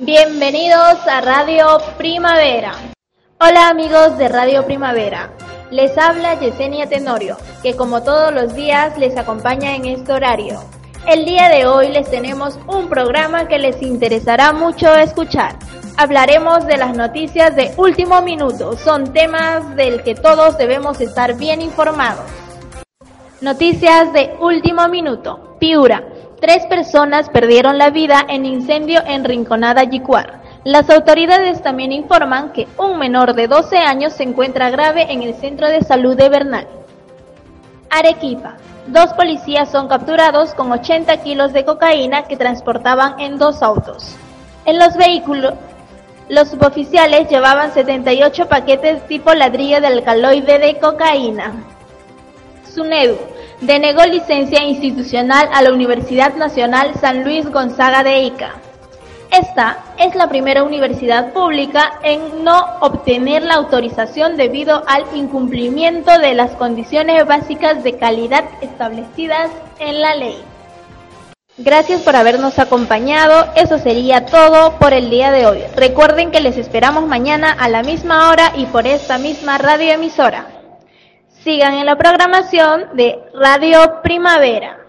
Bienvenidos a Radio Primavera. Hola amigos de Radio Primavera. Les habla Yesenia Tenorio, que como todos los días les acompaña en este horario. El día de hoy les tenemos un programa que les interesará mucho escuchar. Hablaremos de las noticias de último minuto. Son temas del que todos debemos estar bien informados. Noticias de último minuto. Piura. Tres personas perdieron la vida en incendio en Rinconada Yicuar. Las autoridades también informan que un menor de 12 años se encuentra grave en el centro de salud de Bernal. Arequipa. Dos policías son capturados con 80 kilos de cocaína que transportaban en dos autos. En los vehículos, los suboficiales llevaban 78 paquetes tipo ladrillo de alcaloide de cocaína. SUNEDU denegó licencia institucional a la Universidad Nacional San Luis Gonzaga de Ica. Esta es la primera universidad pública en no obtener la autorización debido al incumplimiento de las condiciones básicas de calidad establecidas en la ley. Gracias por habernos acompañado. Eso sería todo por el día de hoy. Recuerden que les esperamos mañana a la misma hora y por esta misma radioemisora. Sigan en la programación de Radio Primavera.